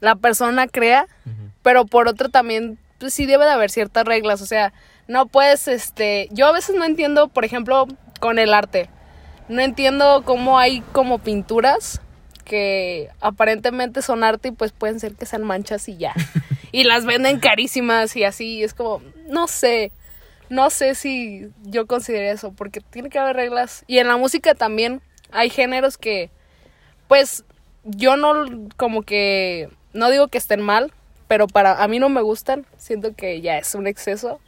la persona crea, pero por otra también, pues sí debe de haber ciertas reglas, o sea, no puedes, este, yo a veces no entiendo, por ejemplo, con el arte, no entiendo cómo hay como pinturas que aparentemente son arte y pues pueden ser que sean manchas y ya. [LAUGHS] y las venden carísimas y así, es como, no sé, no sé si yo considero eso, porque tiene que haber reglas. Y en la música también hay géneros que, pues, yo no, como que, no digo que estén mal, pero para a mí no me gustan, siento que ya es un exceso,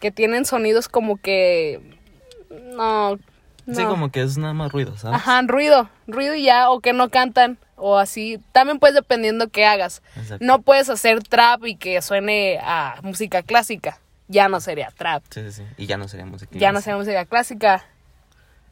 que tienen sonidos como que, no, no.
Sí, como que es nada más ruido, ¿sabes?
Ajá, ruido, ruido y ya, o que no cantan, o así. También pues dependiendo qué hagas.
Exacto.
No puedes hacer trap y que suene a música clásica. Ya no sería trap.
Sí, sí, sí. Y ya no sería música.
Ya no sería música clásica.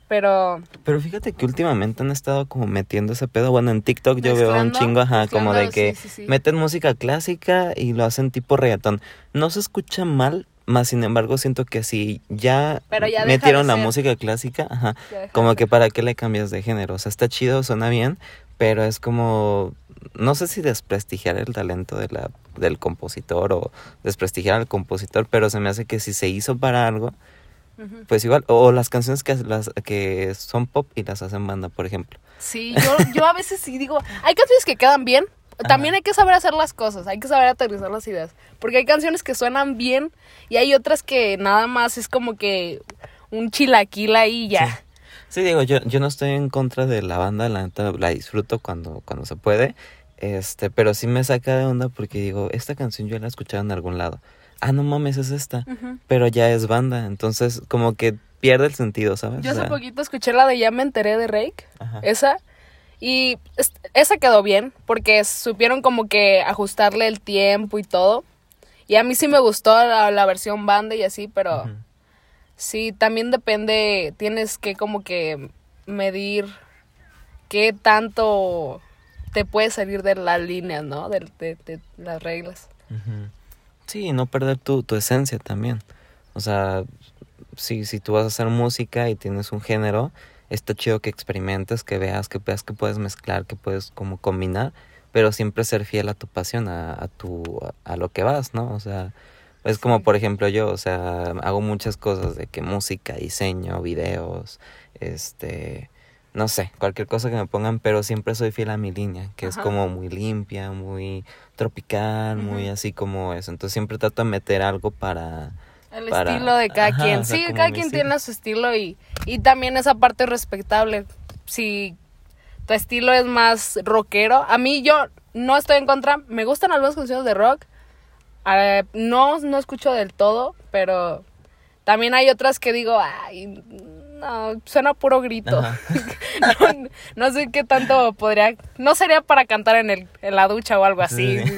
Pero
Pero fíjate que últimamente han estado como metiendo ese pedo. Bueno, en TikTok yo veo un chingo, ajá, como de que
sí, sí, sí.
meten música clásica y lo hacen tipo reggaetón. No se escucha mal, más sin embargo siento que si ya, metieron la
ser.
música clásica, ajá, como que para qué le cambias de género. O sea, está chido, suena bien, pero es como, no sé si desprestigiar el talento de la, del compositor o desprestigiar al compositor, pero se me hace que si se hizo para algo, pues igual, o las canciones que, las, que son pop y las hacen banda, por ejemplo.
sí, yo, yo a veces sí digo, hay canciones que quedan bien. También hay que saber hacer las cosas, hay que saber aterrizar las ideas. Porque hay canciones que suenan bien y hay otras que nada más es como que un chilaquil ahí y ya.
Sí, digo, yo, yo no estoy en contra de la banda, la neta la disfruto cuando, cuando se puede, este, pero sí me saca de onda porque digo, esta canción yo la he escuchado en algún lado. Ah, no mames, es esta, pero ya es banda, entonces como que pierde el sentido, ¿sabes?
Yo
O
hace
sea,
poquito escuché la de Ya me enteré de Rake,
ajá.
esa, y es- esa quedó bien, porque supieron como que ajustarle el tiempo y todo. Y a mí sí me gustó la, la versión banda y así, pero sí, también depende, tienes que como que medir qué tanto te puede salir de las líneas, ¿no? De, de- de las reglas.
Ujú. Sí, y no perder tu, tu esencia también. O sea, si, si tú vas a hacer música y tienes un género, está chido que experimentes, que veas, que veas que puedes mezclar, que puedes como combinar, pero siempre ser fiel a tu pasión, a, a tu, a, a lo que vas, ¿no? O sea, es como por ejemplo yo, o sea, hago muchas cosas de que música, diseño, videos, este, no sé, cualquier cosa que me pongan, pero siempre soy fiel a mi línea, que es como muy limpia, muy tropical, muy así como eso. Entonces siempre trato de meter algo para...
El
Para-
estilo de cada
ajá,
quien.
o sea,
sí, cada quien
estilo.
tiene su estilo y, y también esa parte es respetable. Si tu estilo es más rockero, a mí yo no estoy en contra. Me gustan algunas canciones de rock. Eh, no, no escucho del todo, pero también hay otras que digo, ay, no, suena puro grito. [LAUGHS] No, no sé qué tanto podría. No sería para cantar en, el, en la ducha o algo así.
Sí.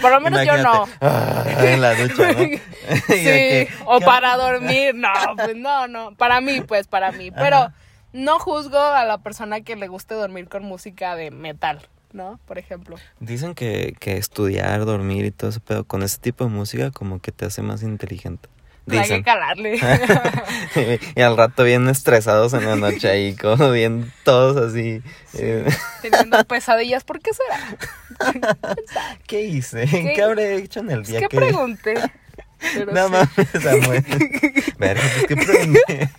Por lo menos yo no.
Ah, en la ducha, ¿no? [LAUGHS] [LAUGHS]
Sí, o
¿qué-
para dormir, no, pues no, no, para mí, pues para mí, pero
Ajá.
no juzgo a la persona que le guste dormir con música de metal, ¿no? Por ejemplo.
Dicen que, que estudiar, dormir y todo eso, pero con ese tipo de música como que te hace más inteligente.
Hay que
Dicen.
calarle. [LAUGHS]
y al rato bien estresados en la noche ahí, [LAUGHS] como bien todos así. eh,
Teniendo [LAUGHS] pesadillas, ¿por qué será?
¿Qué hice?
¿Qué?
¿Qué, habré hecho en el día
¿Qué
que...
pregunté? Pero
No
sí.
mames, Samuel. Verga, pues, ¿qué pregunté?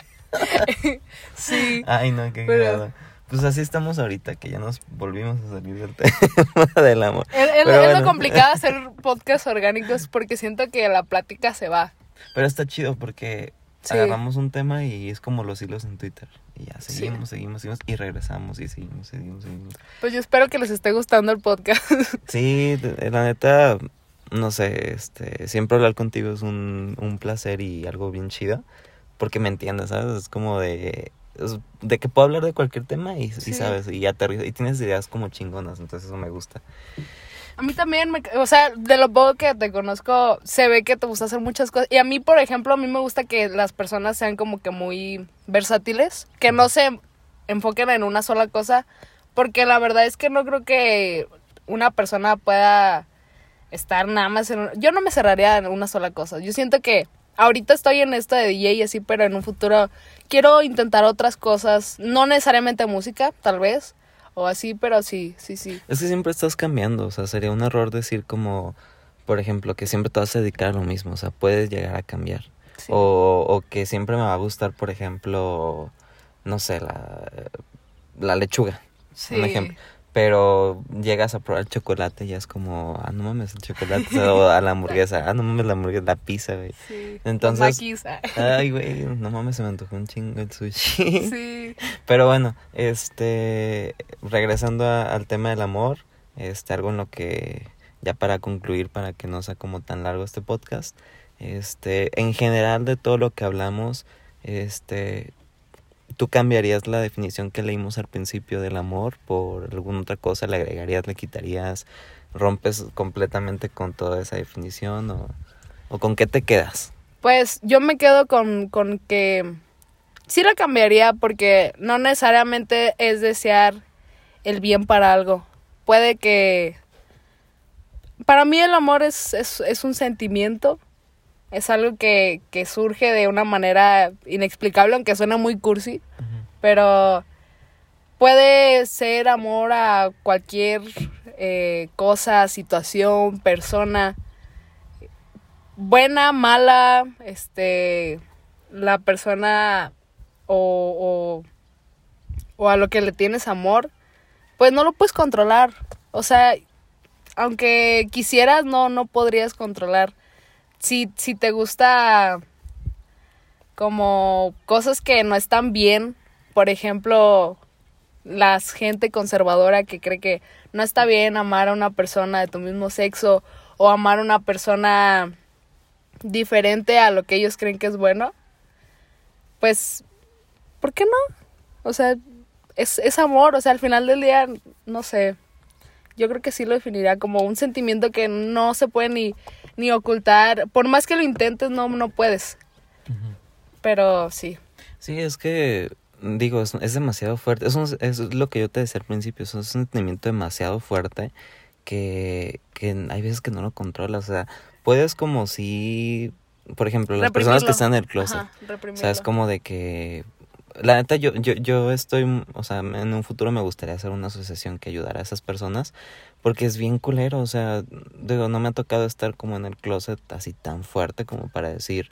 Sí.
Ay, no, qué
Pero-
grado. Pues así estamos ahorita, que ya nos volvimos a salir del tema del amor.
Es, es-
Pero
es
bueno.
lo complicado hacer podcasts orgánicos porque siento que la plática se va.
Pero está chido porque
Sí.
agarramos un tema y es como los hilos en Twitter. Y ya seguimos, seguimos, seguimos y regresamos y seguimos, seguimos, seguimos.
Pues yo espero que les esté gustando el podcast. [LAUGHS]
Sí, la neta, no sé, este, siempre hablar contigo es un, un placer y algo bien chido, porque me entiendes, ¿sabes? Es como de, de que puedo hablar de cualquier tema y, sabes, y aterriza, y tienes ideas como chingonas, entonces eso me gusta.
A mí también, me, o sea, de lo poco que te conozco, se ve que te gusta hacer muchas cosas. Y a mí, por ejemplo, a mí me gusta que las personas sean como que muy versátiles, que no se enfoquen en una sola cosa, porque la verdad es que no creo que una persona pueda estar nada más en... Yo no me cerraría en una sola cosa. Yo siento que ahorita estoy en esto de DJ y así, pero en un futuro quiero intentar otras cosas, no necesariamente música, tal vez, o así, pero sí, sí, sí.
Es que siempre estás cambiando, o sea, sería un error decir como, por ejemplo, que siempre te vas a dedicar a lo mismo, o sea, puedes llegar a cambiar.
Sí.
O, o que siempre me va a gustar, por ejemplo, no sé, la, la lechuga.
Sí.
un ejemplo. Pero llegas a probar el chocolate y ya es como, ah, no mames, el chocolate. [LAUGHS] o a la hamburguesa, ah, no mames, la hamburguesa, la pizza, güey.
Sí.
Entonces-. Ay, güey, no mames, se me antojó un chingo el sushi.
Sí. [LAUGHS]
Pero bueno, este, regresando a- al tema del amor, este, algo en lo que, ya para concluir, para que no sea como tan largo este podcast, este, en general de todo lo que hablamos, este, ¿tú cambiarías la definición que leímos al principio del amor por alguna otra cosa? ¿Le agregarías, le quitarías? ¿Rompes completamente con toda esa definición o, o con qué te quedas?
Pues yo me quedo con, con que sí la cambiaría porque no necesariamente es desear el bien para algo. Puede que... Para mí el amor es, es, es un sentimiento, es algo que, que surge de una manera inexplicable, aunque suena muy cursi, pero puede ser amor a cualquier eh, cosa, situación, persona buena, mala, este, la persona o, o, o a lo que le tienes amor, pues no lo puedes controlar. O sea, aunque quisieras, no, no podrías controlar. Si, si te gusta como cosas que no están bien, por ejemplo, la gente conservadora que cree que no está bien amar a una persona de tu mismo sexo o amar a una persona diferente a lo que ellos creen que es bueno, pues, ¿por qué no? O sea, es, es amor, o sea, al final del día, no sé, yo creo que sí lo definiría como un sentimiento que no se puede ni, ni ocultar, por más que lo intentes, no, no puedes, pero sí.
Sí, es que, digo, es, es demasiado fuerte. Es, un- es lo que yo te decía al principio, es un sentimiento demasiado fuerte que, que hay veces que no lo controlas. O sea, puedes como si, por ejemplo, las personas que están en el closet.
Ajá,
o sea, es como de que... La neta, yo, yo, yo estoy, o sea, en un futuro me gustaría hacer una asociación que ayudara a esas personas, porque es bien culero, o sea, digo, no me ha tocado estar como en el closet así tan fuerte como para decir,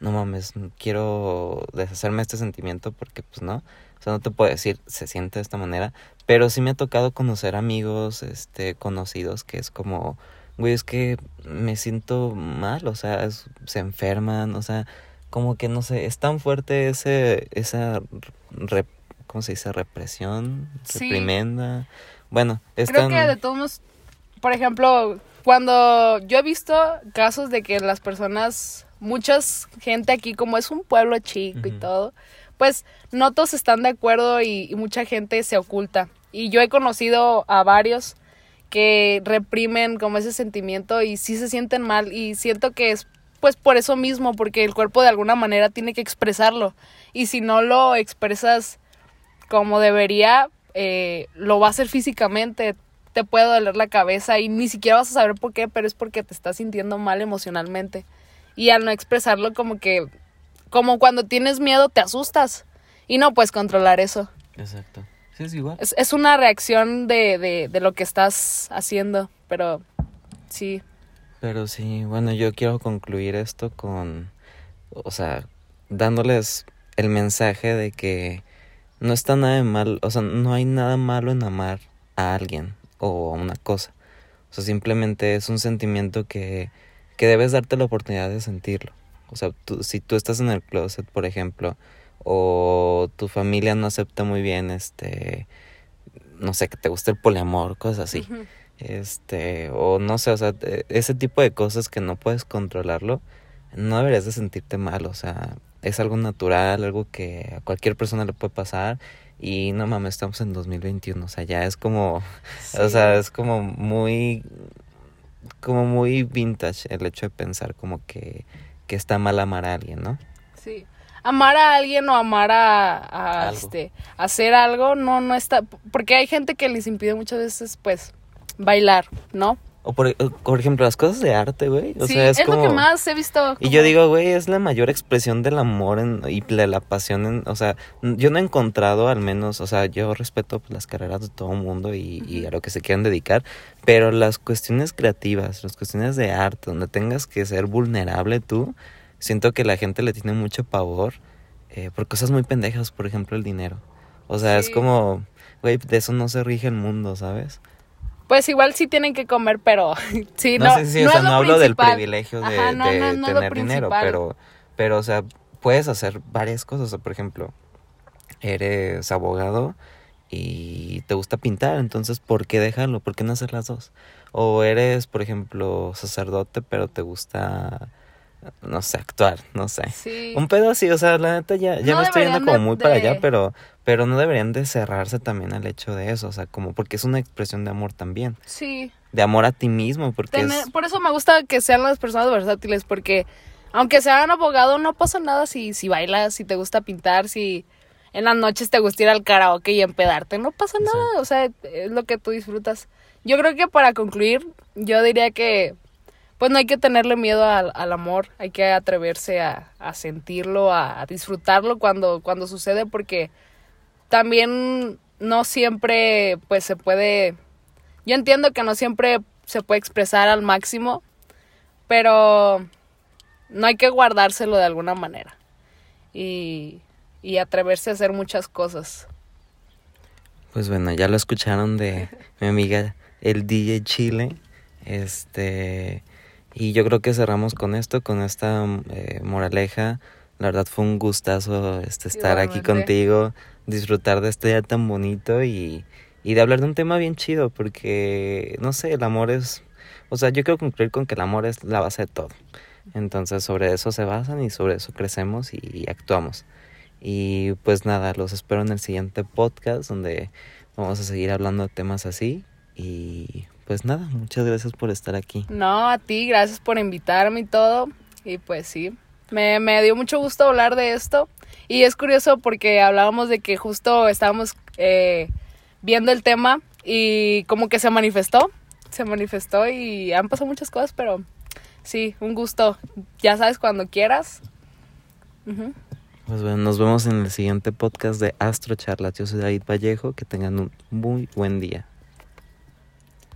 no mames, quiero deshacerme de este sentimiento porque pues no, o sea, no te puedo decir, se siente de esta manera, pero sí me ha tocado conocer amigos, este, conocidos que es como, güey, es que me siento mal, o sea, se enferman, o sea, como que no sé, es tan fuerte ese, esa, ¿cómo se dice? Represión,
Sí.
reprimenda, bueno, es
Creo
tan...
que de todos modos, por ejemplo, cuando yo he visto casos de que las personas, muchas gente aquí, como es un pueblo chico y todo, pues no todos están de acuerdo y, y mucha gente se oculta. Y yo he conocido a varios que reprimen como ese sentimiento y sí se sienten mal y siento que es pues por eso mismo, porque el cuerpo de alguna manera tiene que expresarlo y si no lo expresas como debería, eh, lo va a hacer físicamente, te puede doler la cabeza y ni siquiera vas a saber por qué, pero es porque te estás sintiendo mal emocionalmente. Y al no expresarlo como que, como cuando tienes miedo te asustas y no puedes controlar eso.
Exacto. Sí, es igual.
Es, es una reacción de, de, de lo que estás haciendo, pero sí.
Pero sí, bueno, yo quiero concluir esto con, o sea, dándoles el mensaje de que no está nada de mal, o sea, no hay nada malo en amar a alguien o a una cosa. O sea, simplemente es un sentimiento que, que debes darte la oportunidad de sentirlo. O sea, tú, si tú estás en el closet, por ejemplo, o tu familia no acepta muy bien, este, no sé, que te gusta el poliamor, cosas así. Este, o no sé, o sea, e- ese tipo de cosas que no puedes controlarlo, no deberías de sentirte mal, o sea, es algo natural, algo que a cualquier persona le puede pasar y no mames, estamos en 2021, o sea, ya es como, o sea, es como muy, como muy vintage el hecho de pensar como que, que está mal amar a alguien, ¿no?
Sí. Amar a alguien o amar a, a,
Algo.
este hacer algo no no está porque hay gente que les impide muchas veces pues bailar, ¿no?
O por, por ejemplo, las cosas de arte, güey, o
sí,
sea, es,
es,
como...
lo que más he visto.
Y yo digo, güey, es la mayor expresión del amor en- y de la pasión. En, o sea, yo no he encontrado al menos, o sea, yo respeto pues, las carreras de todo el mundo y, y a lo que se quieran dedicar, pero las cuestiones creativas, las cuestiones de arte, donde tengas que ser vulnerable tú, siento que la gente le tiene mucho pavor eh, por cosas muy pendejas, por ejemplo, el dinero. O sea, es como, güey, de eso no se rige el mundo, ¿sabes?
Pues igual sí tienen que comer, pero [LAUGHS] sí,
no,
no,
sé si,
no
o sea, no hablo del privilegio de,
Ajá, no,
tener dinero, pero, pero, o sea, puedes hacer varias cosas. O sea, por ejemplo, eres abogado y te gusta pintar, entonces, ¿por qué dejarlo? ¿Por qué no hacer las dos? O eres, por ejemplo, sacerdote, pero te gusta, no sé, actuar, no sé.
Sí.
Un pedo así, o sea, la neta ya, ya
No
me estoy yendo como
de-
muy para allá, pero, pero no deberían de cerrarse también al hecho de eso, o sea, como porque es una expresión de amor también,
Sí.
de amor a ti mismo, porque
Tener-
es...
Por eso me gusta que sean las personas versátiles, porque aunque sean abogado, no pasa nada si, si bailas, si te gusta pintar, si en las noches te gusta ir al karaoke y empedarte, no pasa nada, o sea, es lo que tú disfrutas. Yo creo que para concluir, yo diría que pues no hay que tenerle miedo al, al amor, hay que atreverse a, a sentirlo, a, a disfrutarlo cuando, cuando sucede, porque también no siempre pues se puede yo entiendo que no siempre se puede expresar al máximo, pero no hay que guardárselo de alguna manera. Y, y atreverse a hacer muchas cosas.
Pues bueno, ya lo escucharon de [LAUGHS] mi amiga el DJ Chile. Este, y yo creo que cerramos con esto, con esta eh, moraleja. La verdad fue un gustazo este, estar aquí contigo, disfrutar de este día tan bonito y, y de hablar de un tema bien chido, porque, no sé, el amor es, o sea, yo quiero concluir con que el amor es la base de todo. Entonces sobre eso se basan y sobre eso crecemos y, y actuamos. Y pues nada, los espero en el siguiente podcast donde vamos a seguir hablando de temas así. Y pues nada, muchas gracias por estar aquí.
No, a ti, gracias por invitarme y todo. Y pues sí, me, me dio mucho gusto hablar de esto. Y es curioso porque hablábamos de que justo estábamos eh, viendo el tema y como que se manifestó, se manifestó y han pasado muchas cosas, pero sí, un gusto. Ya sabes, cuando quieras.
Pues bueno, nos vemos en el siguiente podcast de Astro Charlas. Yo soy David Vallejo. Que tengan un muy buen día.